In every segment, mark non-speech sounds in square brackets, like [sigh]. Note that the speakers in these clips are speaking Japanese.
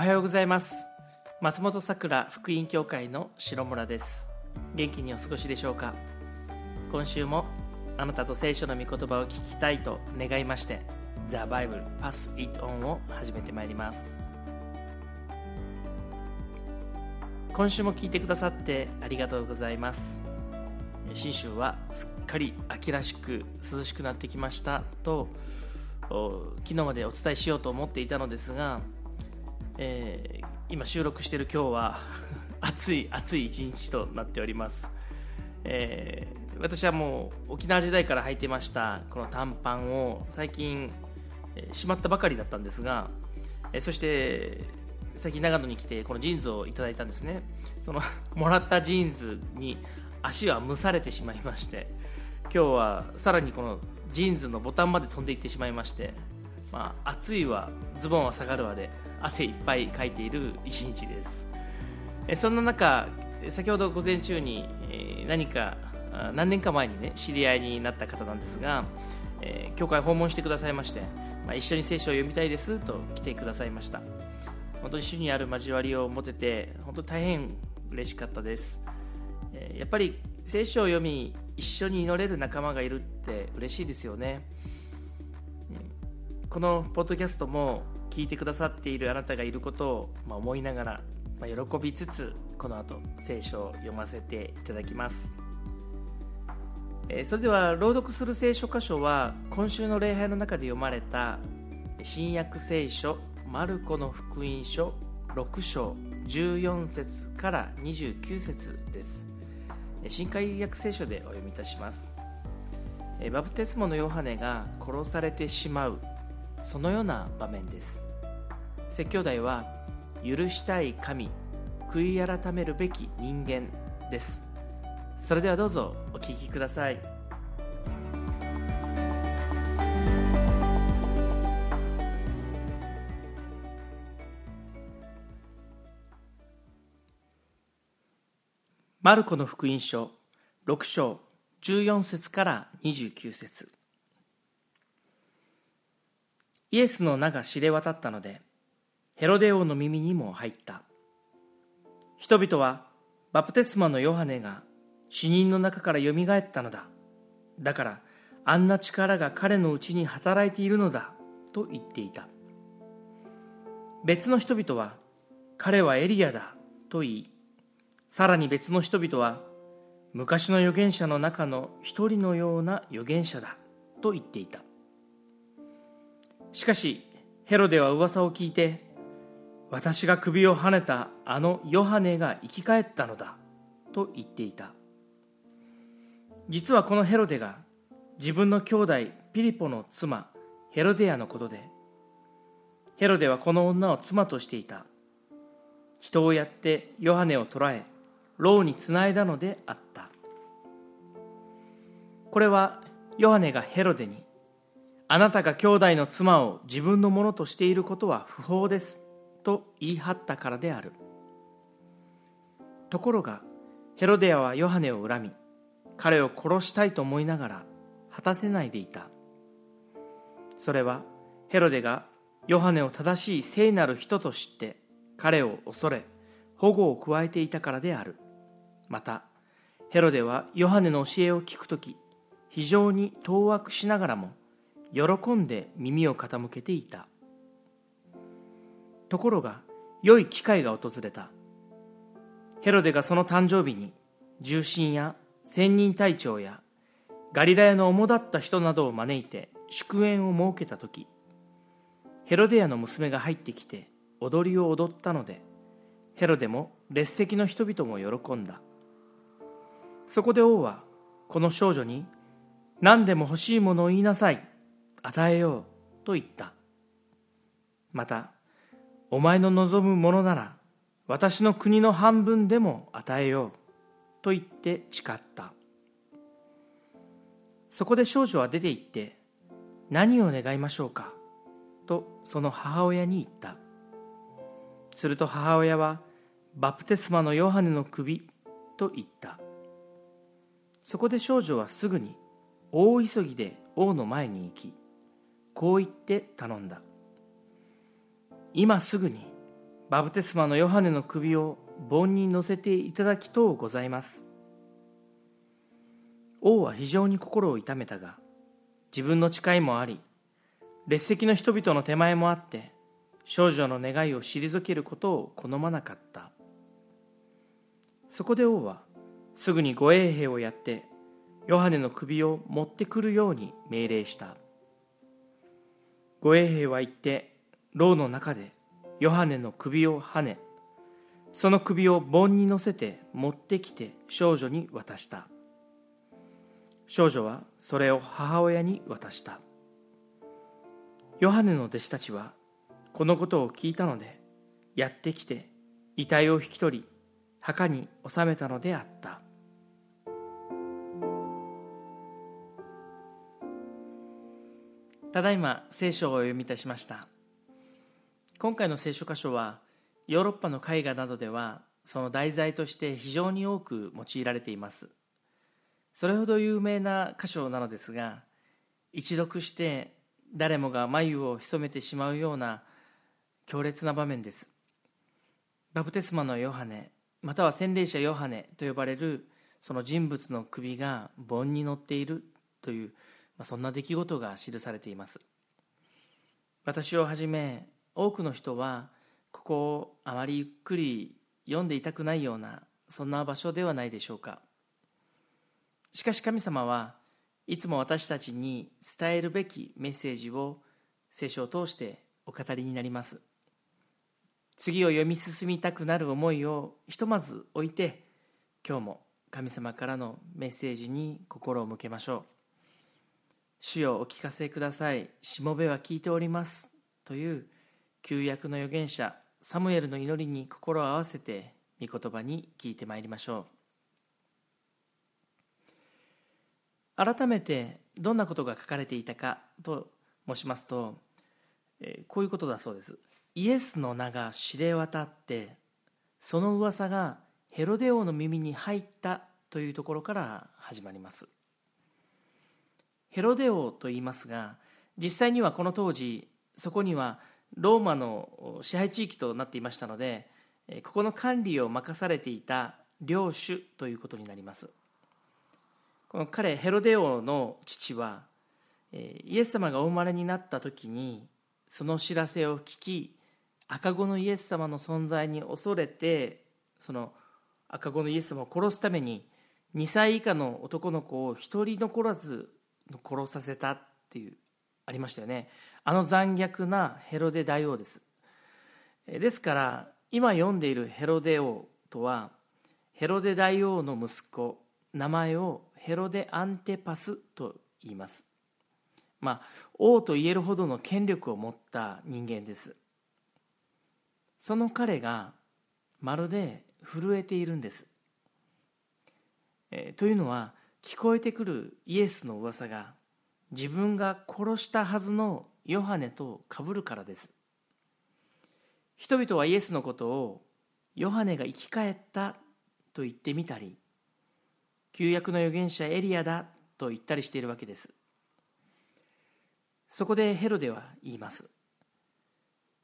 おはようございます。松本さくら福音教会の白村です。元気にお過ごしでしょうか？今週もあなたと聖書の御言葉を聞きたいと願いまして The Bible Pass It On を始めてまいります。今週も聞いてくださってありがとうございます。信州はすっかり秋らしく涼しくなってきましたと昨日までお伝えしようと思っていたのですが、えー、今収録している今日は [laughs] 暑い暑い一日となっております、えー、私はもう沖縄時代から履いてましたこの短パンを最近、えー、しまったばかりだったんですが、えー、そして最近長野に来てこのジーンズをいただいたんですね。その [laughs] もらったジーンズに足は蒸されてしまいまして今日はさらにこのジーンズのボタンまで飛んでいってしまいまして、まあ、暑いわズボンは下がるわで汗いっぱいかいている一日です。えそんな中先ほど午前中に、え何か何年か前にね知り合いになった方なんですが、え、教会訪問してくださいまして、まあ、一緒に聖書を読みたいですと来てくださいました。本当に主にある交わりを持てて本当に大変嬉しかったです、えやっぱり聖書を読み一緒に祈れる仲間がいるって嬉しいですよね。このポッドキャストも聞いてくださっているあなたがいることを、ま思いながら、ま喜びつつこの後聖書を読ませていただきます。それでは朗読する聖書箇所は今週の礼拝の中で読まれた新約聖書マルコの福音書6章14節から29節です。新海訳聖書でお読みいたします。バプテスモのヨハネが殺されてしまう。そのような場面です。説教題は許したい神悔い改めるべき人間です。それではどうぞお聞きください。マルコの福音書6章14節から29節。イエスの名が知れ渡ったのでヘロデ王の耳にも入った。人々はバプテスマのヨハネが死人の中からよみがえったのだ。だからあんな力が彼のうちに働いているのだと言っていた。別の人々は彼はエリアだと言いさらに別の人々は昔の預言者の中の一人のような預言者だと言っていた。しかしヘロデは噂を聞いて私が首をはねたあのヨハネが生き返ったのだと言っていた。実はこのヘロデが自分の兄弟ピリポの妻ヘロデアのことでヘロデはこの女を妻としていた。人をやってヨハネを捕らえ牢につないだのであった。これはヨハネがヘロデにあなたが兄弟の妻を自分のものとしていることは不法です。と言い張ったからである。ところがヘロデアはヨハネを恨み彼を殺したいと思いながら果たせないでいた。それはヘロデがヨハネを正しい聖なる人と知って彼を恐れ保護を加えていたからである。またヘロデはヨハネの教えを聞くとき非常に当惑しながらも喜んで耳を傾けていた。ところが良い機会が訪れた。ヘロデがその誕生日に重臣や千人隊長やガリラヤの主だった人などを招いて祝宴を設けた時ヘロデヤの娘が入ってきて踊りを踊ったのでヘロデも列席の人々も喜んだ。そこで王はこの少女に何でも欲しいものを言いなさい。与えようと言った。またお前の望むものなら私の国の半分でも与えようと言って誓った。そこで少女は出て行って何を願いましょうかとその母親に言った。すると母親はバプテスマのヨハネの首と言った。そこで少女はすぐに大急ぎで王の前に行きこう言って頼んだ。今すぐにバプテスマのヨハネの首を盆に乗せていただきとうございます。王は非常に心を痛めたが自分の誓いもあり列席の人々の手前もあって少女の願いを退けることを好まなかった。そこで王はすぐに護衛兵をやってヨハネの首を持ってくるように命令した。護衛兵は行って牢の中でヨハネの首をはねその首を盆に乗せて持ってきて少女に渡した。少女はそれを母親に渡した。ヨハネの弟子たちはこのことを聞いたのでやってきて遺体を引き取り墓に納めたのであった。ただいま聖書をお読みいたしました。今回の聖書箇所はヨーロッパの絵画などではその題材として非常に多く用いられています。それほど有名な箇所なのですが一読して誰もが眉を潜めてしまうような強烈な場面です。バプテスマのヨハネまたは洗礼者ヨハネと呼ばれるその人物の首が盆に乗っているというま、そんな出来事が記されています。私をはじめ多くの人はここをあまりゆっくり読んでいたくないようなそんな場所ではないでしょうか。しかし神様はいつも私たちに伝えるべきメッセージを聖書を通してお語りになります。次を読み進みたくなる思いをひとまず置いて今日も神様からのメッセージに心を向けましょう。主よお聞かせください。しもべは聞いております。という旧約の預言者サムエルの祈りに心を合わせて御言葉に聞いてまいりましょう。改めてどんなことが書かれていたかと申しますと、えこういうことだそうです。イエスの名が知れ渡ってその噂がヘロデ王の耳に入ったというところから始まります。ヘロデ王と言いますが実際にはこの当時そこにはローマの支配地域となっていましたのでここの管理を任されていた領主ということになります。この彼ヘロデ王の父はイエス様がお生まれになった時にその知らせを聞き赤子のイエス様の存在に恐れてその赤子のイエス様を殺すために2歳以下の男の子を一人残らず殺させたっていうありましたよね。あの残虐なヘロデ大王です。ですから今読んでいるヘロデ王とはヘロデ大王の息子名前をヘロデ・アンテパスと言います。まあ王と言えるほどの権力を持った人間です。その彼がまるで震えているんです、え、というのは聞こえてくるイエスの噂が自分が殺したはずのヨハネとかぶるからです。人々はイエスのことをヨハネが生き返ったと言ってみたり旧約の預言者エリアだと言ったりしているわけです。そこでヘロデは言います。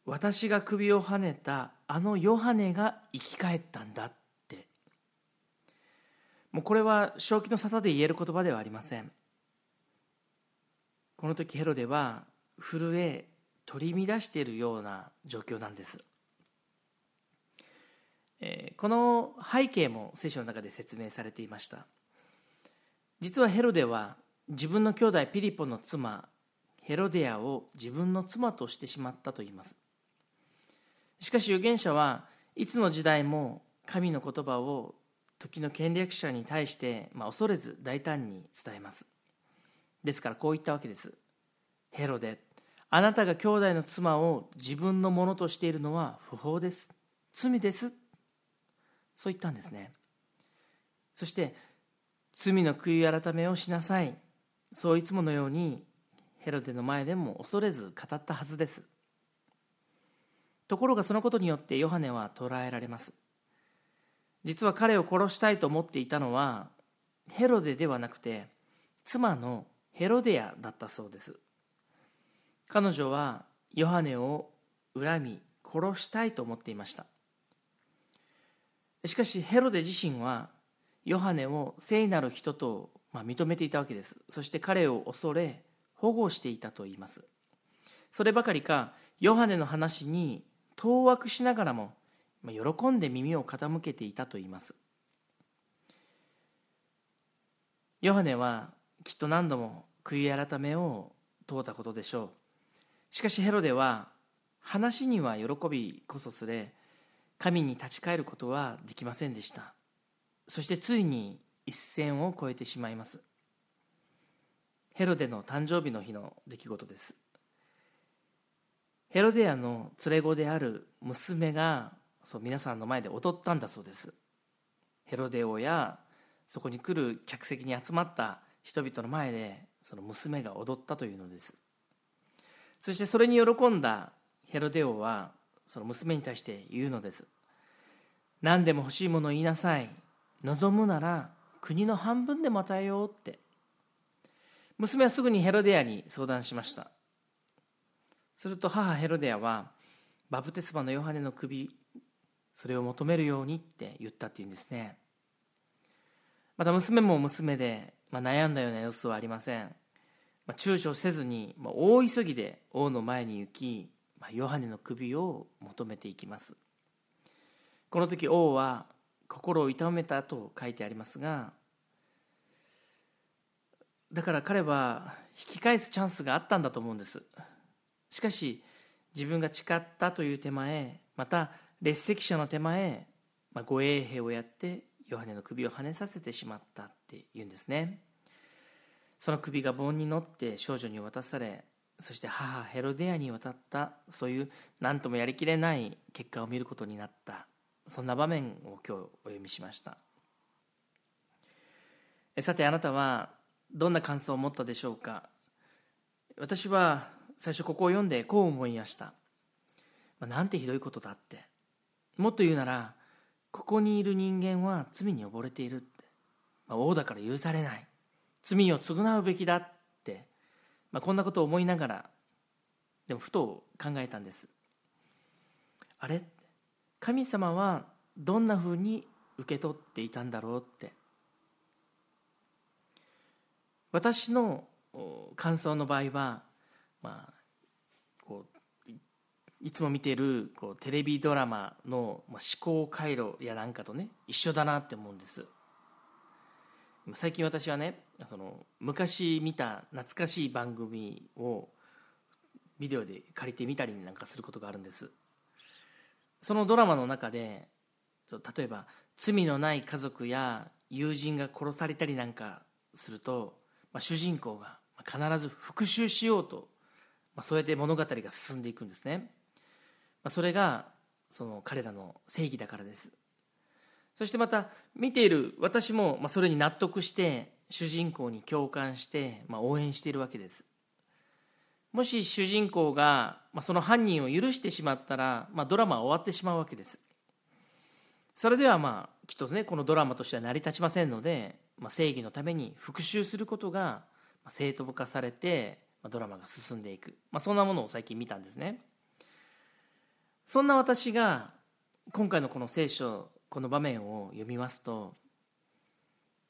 私が首をはねたあのヨハネが生き返ったんだ。もうこれは正気の沙汰で言える言葉ではありません。この時ヘロデは震え取り乱しているような状況なんです、えこの背景も聖書の中で説明されていました。実はヘロデは自分の兄弟ピリポの妻ヘロデアを自分の妻としてしまったと言います。しかし預言者はいつの時代も神の言葉を時の権力者に対して、まあ、恐れず大胆に伝えます。ですからこう言ったわけです。ヘロデあなたが兄弟の妻を自分のものとしているのは不法です。罪です。そう言ったんですね。そして罪の悔い改めをしなさい。そういつものようにヘロデの前でも恐れず語ったはずです。ところがそのことによってヨハネは捕らえられます。実は彼を殺したいと思っていたのはヘロデではなくて妻のヘロデアだったそうです。彼女はヨハネを恨み殺したいと思っていました。しかしヘロデ自身はヨハネを聖なる人と認めていたわけです。そして彼を恐れ保護していたと言います。そればかりかヨハネの話に当惑しながらも喜んで耳を傾けていたと言います。ヨハネはきっと何度も悔い改めを問うたことでしょう。しかしヘロデは話には喜びこそすれ神に立ち返ることはできませんでした。そしてついに一線を越えてしまいます。ヘロデの誕生日の日の出来事です。ヘロデアの連れ子である娘がそう皆さんの前で踊ったんだそうです。ヘロデオやそこに来る客席に集まった人々の前でその娘が踊ったというのです。そしてそれに喜んだヘロデオはその娘に対して言うのです。何でも欲しいものを言いなさい。望むなら国の半分でも与えようって。娘はすぐにヘロデアに相談しました。すると母ヘロデアはバプテスマのヨハネの首それを求めるようにって言ったっていうんですね。また娘も娘で、まあ、悩んだような様子はありません、まあ、躊躇せずに、まあ、大急ぎで王の前に行き、まあ、ヨハネの首を求めていきます。この時王は心を痛めたと書いてありますがだから彼は引き返すチャンスがあったんだと思うんです。しかし自分が誓ったという手前また列席者の手前、まあ、護衛兵をやってヨハネの首をはねさせてしまったっていうんですね。その首が盆に乗って少女に渡されそして母ヘロデアに渡ったそういう何ともやりきれない結果を見ることになった。そんな場面を今日お読みしました。さてあなたはどんな感想を持ったでしょうか？私は最初ここを読んでこう思いました、まあ、なんてひどいことだって。もっと言うならここにいる人間は罪に溺れているって、まあ、王だから許されない。罪を償うべきだって、まあ、こんなことを思いながらでもふと考えたんです。あれ？神様はどんなふうに受け取っていたんだろうって。私の感想の場合は、まあ、いつも見てるこうテレビドラマの思考回路やなんかとね一緒だなって思うんです。最近私はねその昔見た懐かしい番組をビデオで借りてみたりなんかすることがあるんです。そのドラマの中で例えば罪のない家族や友人が殺されたりなんかすると、まあ、主人公が必ず復讐しようと、まあ、そうやって物語が進んでいくんですね、ま、それがその彼らの正義だからです。そしてまた見ている私もそれに納得して主人公に共感して応援しているわけです。もし主人公がその犯人を許してしまったら、ま、ドラマは終わってしまうわけです。それではまあきっとねこのドラマとしては成り立ちませんので、ま、正義のために復讐することが正当化されてドラマが進んでいく、まあ、そんなものを最近見たんですね。そんな私が今回のこの聖書この場面を読みますと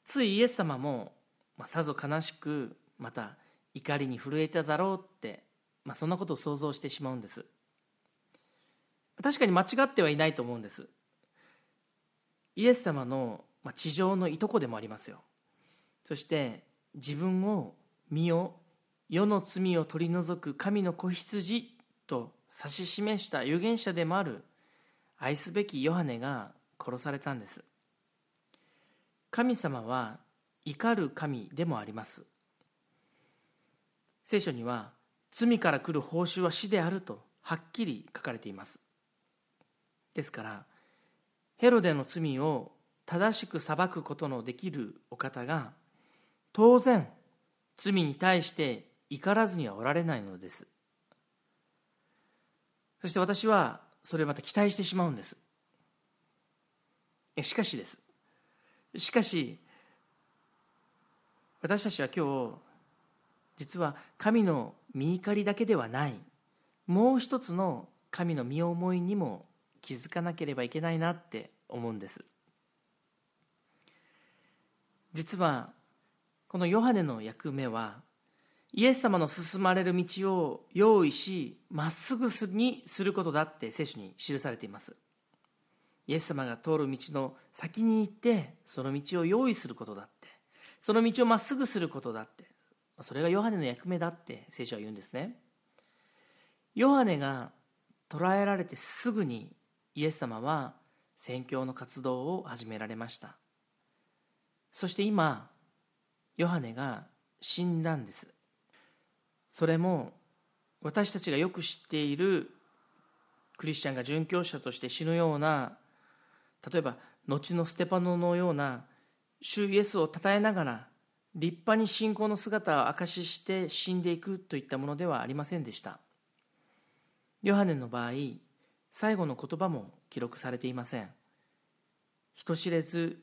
ついイエス様も、まあ、さぞ悲しくまた怒りに震えただろうって、まあ、そんなことを想像してしまうんです。確かに間違ってはいないと思うんです。イエス様のまあ地上のいとこでもありますよ。そして自分を身を世の罪を取り除く神の子羊と指し示した預言者でもある愛すべきヨハネが殺されたんです。神様は怒る神でもあります。聖書には罪から来る報酬は死であるとはっきり書かれています。ですからヘロデの罪を正しく裁くことのできるお方が当然罪に対して怒らずにはおられないのです。そして私はそれをまた期待してしまうんです。しかしです。しかし私たちは今日実は神の見怒りだけではない。もう一つの神の身思いにも気づかなければいけないなって思うんです。実はこのヨハネの役目はイエス様の進まれる道を用意しまっすぐにすることだって聖書に記されています。イエス様が通る道の先に行ってその道を用意することだって。その道をまっすぐすることだって。それがヨハネの役目だって聖書は言うんですね。ヨハネが捕らえられてすぐにイエス様は宣教の活動を始められました。そして今ヨハネが死んだんです。それも私たちがよく知っているクリスチャンが殉教者として死ぬような例えば後のステパノのような主イエスを称えながら立派に信仰の姿を証しして死んでいくといったものではありませんでした。ヨハネの場合最後の言葉も記録されていません。人知れず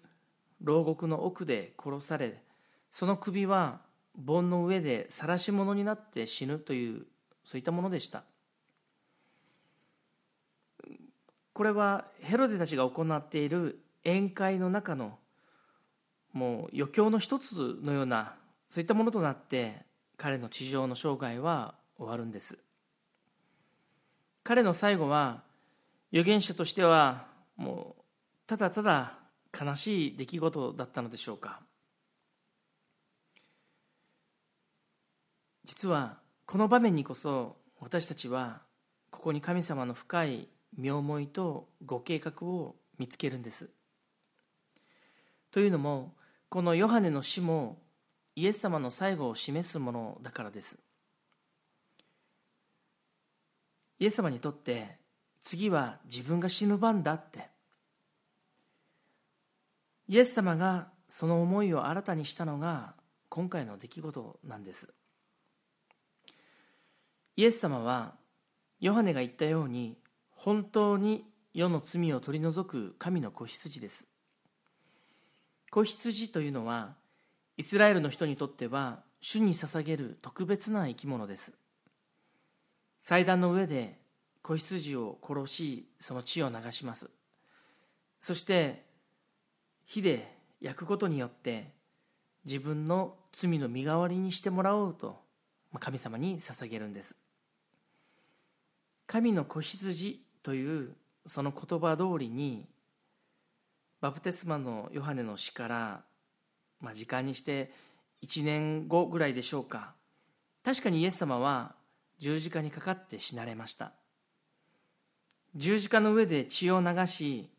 牢獄の奥で殺されその首は盆の上で晒し者になって死ぬというそういったものでした。これはヘロデたちが行っている宴会の中のもう余興の一つのようなそういったものとなって彼の地上の生涯は終わるんです。彼の最後は預言者としてはもうただただ悲しい出来事だったのでしょうか。実はこの場面にこそ私たちはここに神様の深い身思いとご計画を見つけるんです。というのもこのヨハネの死もイエス様の最後を示すものだからです。イエス様にとって次は自分が死ぬ番だって。イエス様がその思いを新たにしたのが今回の出来事なんです。イエス様はヨハネが言ったように本当に世の罪を取り除く神の子羊です。子羊というのはイスラエルの人にとっては主に捧げる特別な生き物です。祭壇の上で子羊を殺しその血を流します。そして火で焼くことによって自分の罪の身代わりにしてもらおうと神様に捧げるんです。神の子羊というその言葉通りにバプテスマのヨハネの死から、まあ、時間にして1年後ぐらいでしょうか。確かにイエス様は十字架にかかって死なれました。十字架の上で血を流し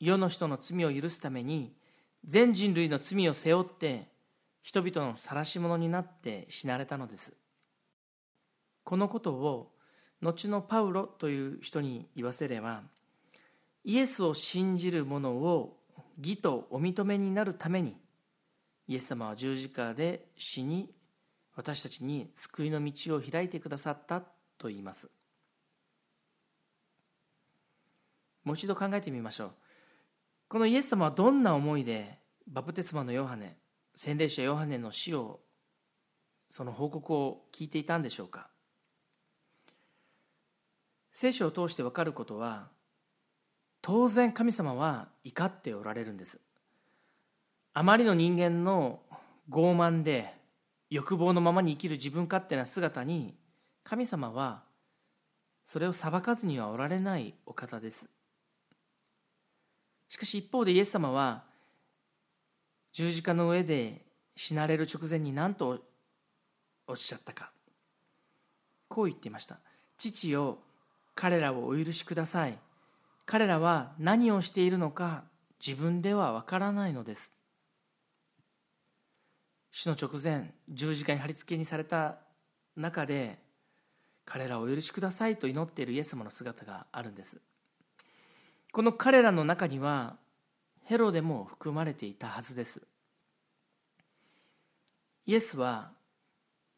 世の人の罪を許すために全人類の罪を背負って人々の晒し者になって死なれたのです。このことを後のパウロという人に言わせればイエスを信じる者を義とお認めになるためにイエス様は十字架で死に私たちに救いの道を開いてくださったと言います。もう一度考えてみましょう。このイエス様はどんな思いでバプテスマのヨハネ洗礼者ヨハネの死をその報告を聞いていたんでしょうか？聖書を通して分かることは当然神様は怒っておられるんです。あまりの人間の傲慢で欲望のままに生きる自分勝手な姿に神様はそれを裁かずにはおられないお方です。しかし一方でイエス様は十字架の上で死なれる直前に何とおっしゃったか。こう言っていました。父よ彼らをお許しください。彼らは何をしているのか自分ではわからないのです。死の直前十字架に貼り付けにされた中で彼らをお許しくださいと祈っているイエス様の姿があるんです。この彼らの中にはヘロデも含まれていたはずです。イエスは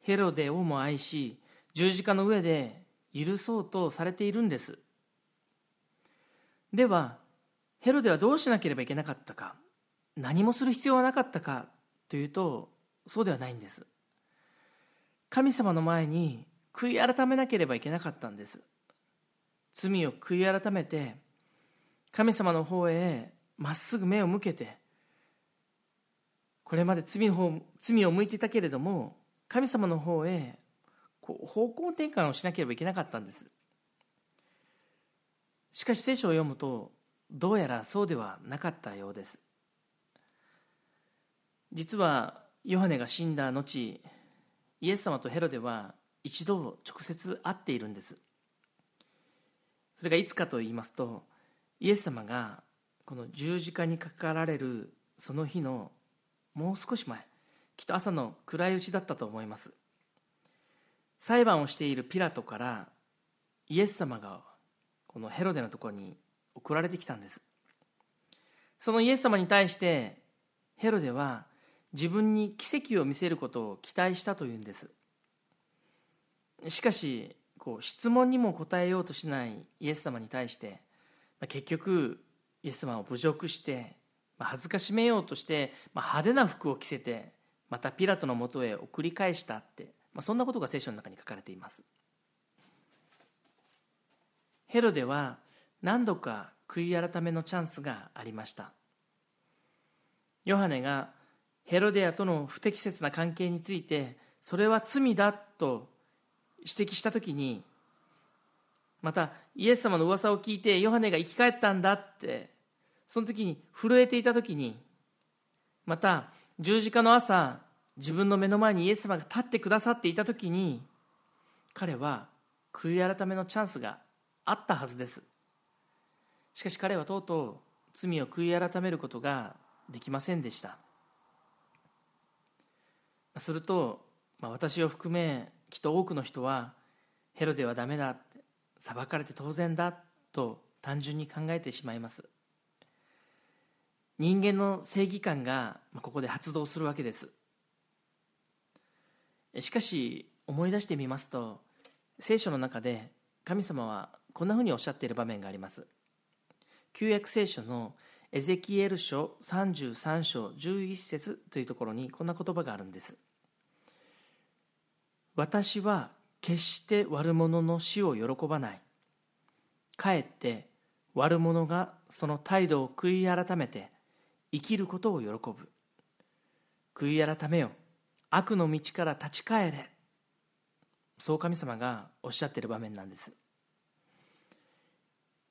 ヘロデをも愛し十字架の上で許そうとされているんです。ではヘロデはどうしなければいけなかったか何もする必要はなかったかというとそうではないんです。神様の前に悔い改めなければいけなかったんです。罪を悔い改めて神様の方へまっすぐ目を向けてこれまで罪の方罪を向いていたけれども神様の方へこう方向転換をしなければいけなかったんです。しかし聖書を読むとどうやらそうではなかったようです。実はヨハネが死んだ後イエス様とヘロデは一度直接会っているんです。それがいつかと言いますとイエス様がこの十字架にかかられるその日のもう少し前きっと朝の暗いうちだったと思います。裁判をしているピラトからイエス様がこのヘロデのところに送られてきたんです。そのイエス様に対してヘロデは自分に奇跡を見せることを期待したというんです。しかしこう質問にも答えようとしないイエス様に対して結局イエス様を侮辱して恥ずかしめようとして派手な服を着せてまたピラトのもとへ送り返したってまあそんなことが聖書の中に書かれています。ヘロデは何度か悔い改めのチャンスがありました。ヨハネがヘロデアとの不適切な関係についてそれは罪だと指摘した時にまたイエス様の噂を聞いてヨハネが生き返ったんだってその時に震えていた時にまた十字架の朝自分の目の前にイエス様が立ってくださっていた時に彼は悔い改めのチャンスがあったはずです。しかし彼はとうとう罪を悔い改めることができませんでした。すると、まあ、私を含めきっと多くの人はヘロデはダメだ裁かれて当然だと単純に考えてしまいます。人間の正義感がここで発動するわけです。しかし思い出してみますと聖書の中で神様はこんなふうにおっしゃっている場面があります。旧約聖書のエゼキエル書33章11節というところにこんな言葉があるんです。私は決して悪者の死を喜ばない。かえって悪者がその態度を悔い改めて生きることを喜ぶ。悔い改めよ。悪の道から立ち返れ。そう神様がおっしゃっている場面なんです。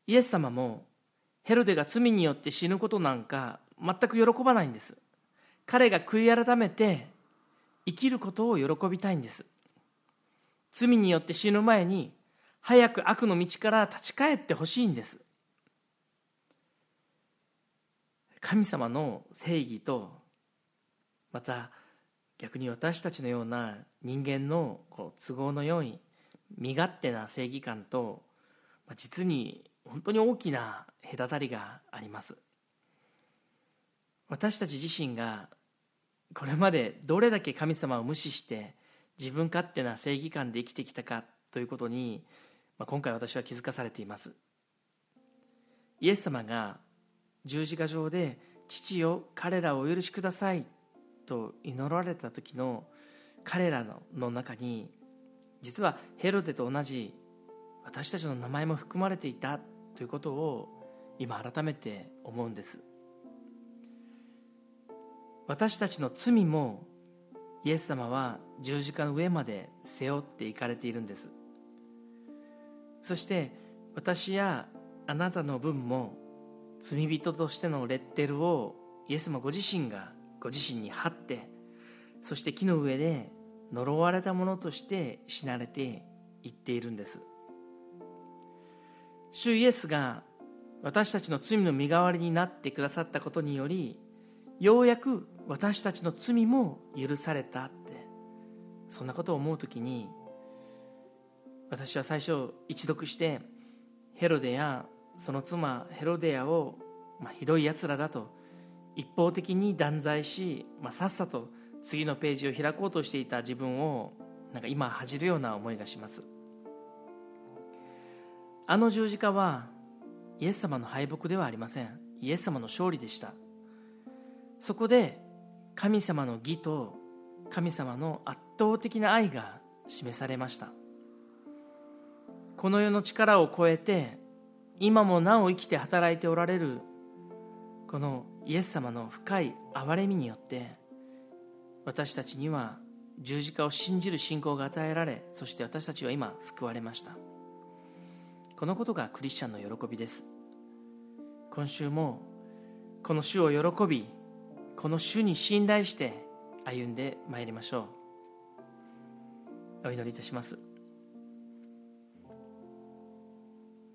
イエス様もヘロデが罪によって死ぬことなんか全く喜ばないんです。彼が悔い改めて生きることを喜びたいんです。罪によって死ぬ前に早く悪の道から立ち返ってほしいんです。神様の正義とまた逆に私たちのような人間のこう都合のよい身勝手な正義感と実に本当に大きな隔たりがあります。私たち自身がこれまでどれだけ神様を無視して自分勝手な正義感で生きてきたかということに、まあ、今回私は気づかされています。イエス様が十字架上で「父よ彼らをお許しください」と祈られた時の彼らの中に実はヘロデと同じ私たちの名前も含まれていたということを今改めて思うんです。私たちの罪もイエス様は十字架の上まで背負っていかれているんです。そして私やあなたの分も罪人としてのレッテルをイエス様ご自身がご自身に貼ってそして木の上で呪われたものとして死なれていっているんです。主イエスが私たちの罪の身代わりになってくださったことによりようやく私たちの罪も許されたってそんなことを思う時に私は最初一読してヘロデやその妻ヘロデアを、まあ、ひどいやつらだと一方的に断罪し、まあ、さっさと次のページを開こうとしていた自分をなんか今恥じるような思いがします。あの十字架はイエス様の敗北ではありません。イエス様の勝利でした。そこで神様の義と神様の圧倒的な愛が示されました。この世の力を超えて今もなお生きて働いておられるこのイエス様の深い憐れみによって私たちには十字架を信じる信仰が与えられそして私たちは今救われました。このことがクリスチャンの喜びです。今週もこの主を喜びこの主に信頼して歩んでまいりましょう。お祈りいたします。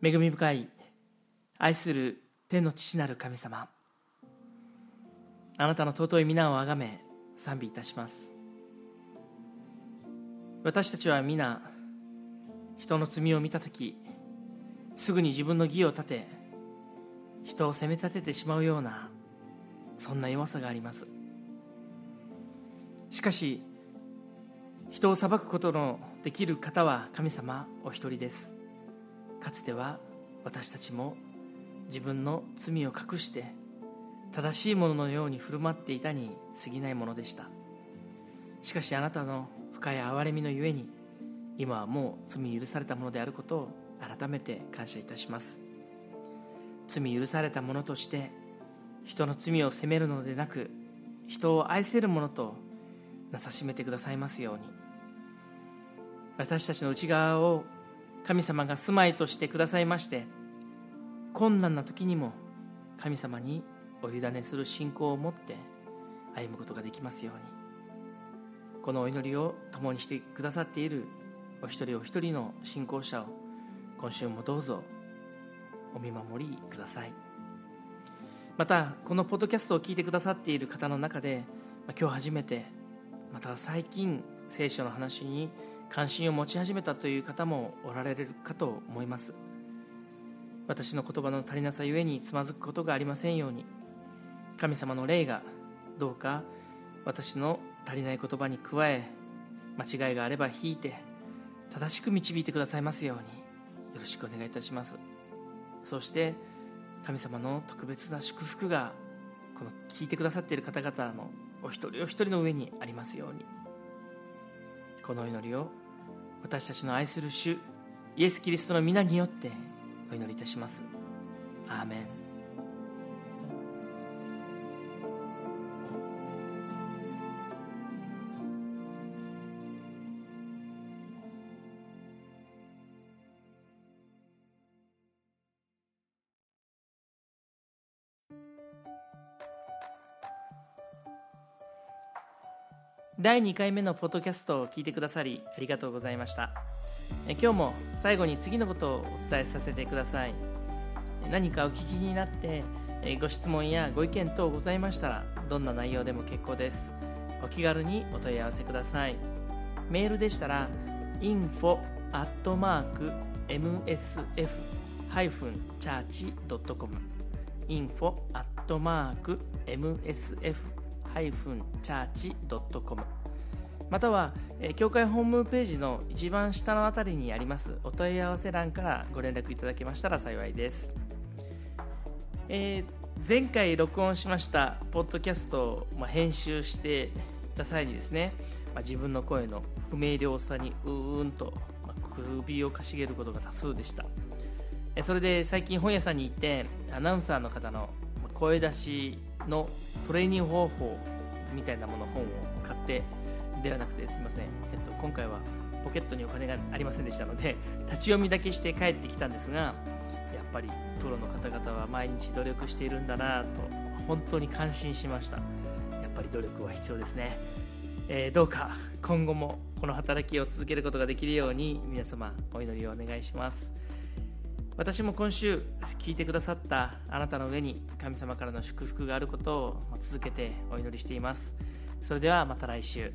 恵み深い愛する天の父なる神様あなたの尊い皆をあがめ賛美いたします。私たちは皆人の罪を見た時すぐに自分の義を立て人を責め立ててしまうようなそんな弱さがあります。しかし人を裁くことのできる方は神様お一人です。かつては私たちも自分の罪を隠して正しいもののように振る舞っていたに過ぎないものでした。しかしあなたの深い憐れみのゆえに今はもう罪許されたものであることを改めて感謝いたします。罪許されたものとして人の罪を責めるのでなく人を愛せるものとなさしめてくださいますように。私たちの内側を神様が住まいとしてくださいまして困難な時にも神様にお委ねする信仰を持って歩むことができますように。このお祈りを共にしてくださっているお一人お一人の信仰者を今週もどうぞお見守りください。またこのポッドキャストを聞いてくださっている方の中で今日初めてまた最近聖書の話に関心を持ち始めたという方もおられるかと思います。私の言葉の足りなさゆえにつまずくことがありませんように神様の霊がどうか私の足りない言葉に加え間違いがあれば引いて正しく導いてくださいますようによろしくお願いいたします。そして神様の特別な祝福がこの聞いてくださっている方々のお一人お一人の上にありますようにこの祈りを私たちの愛する主イエス・キリストの皆によってお祈りいたします。アーメン。第2回目のポッドキャストを聞いてくださりありがとうございました。え今日も最後に次のことをお伝えさせてください。何かお聞きになってご質問やご意見等ございましたらどんな内容でも結構です。お気軽にお問い合わせください。メールでしたら info msf-church.com info.msf-chart.com church.com または、え教会ホームページの一番下のあたりにありますお問い合わせ欄からご連絡いただけましたら幸いです、えー、前回録音しましたポッドキャストを、まあ、編集していた際にですね、まあ、自分の声の不明瞭さにうーんと、まあ、首をかしげることが多数でした。それで最近本屋さんに行ってアナウンサーの方の声出しのトレーニング方法みたいなもの本を買ってではなくてすみません、えっと、今回はポケットにお金がありませんでしたので立ち読みだけして帰ってきたんですがやっぱりプロの方々は毎日努力しているんだなと本当に感心しましたやっぱり努力は必要ですね、えー、どうか今後もこの働きを続けることができるように皆様お祈りをお願いします私も今週聞いてくださったあなたの上に神様からの祝福があることを続けてお祈りしています。それではまた来週。